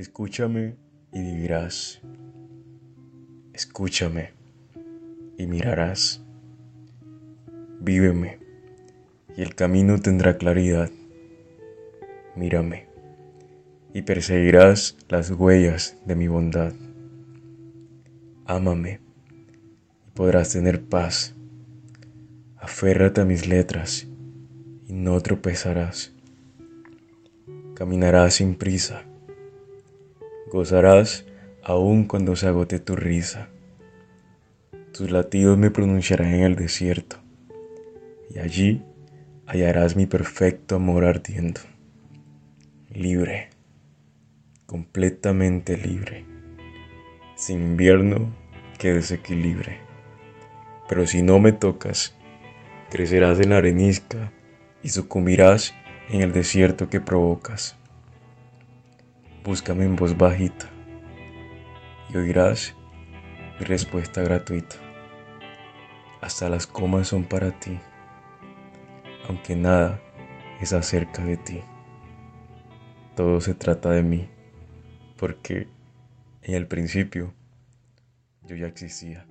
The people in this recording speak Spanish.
Escúchame y vivirás. Escúchame y mirarás. Víveme y el camino tendrá claridad. Mírame y perseguirás las huellas de mi bondad. Ámame y podrás tener paz. Aférrate a mis letras y no tropezarás. Caminarás sin prisa. Gozarás aun cuando se agote tu risa. Tus latidos me pronunciarán en el desierto y allí hallarás mi perfecto amor ardiendo. Libre, completamente libre, sin invierno que desequilibre. Pero si no me tocas, crecerás en la arenisca y sucumbirás en el desierto que provocas. Búscame en voz bajita y oirás mi respuesta gratuita. Hasta las comas son para ti aunque nada es acerca de ti. Todo se trata de mí, porque en el principio yo ya existía.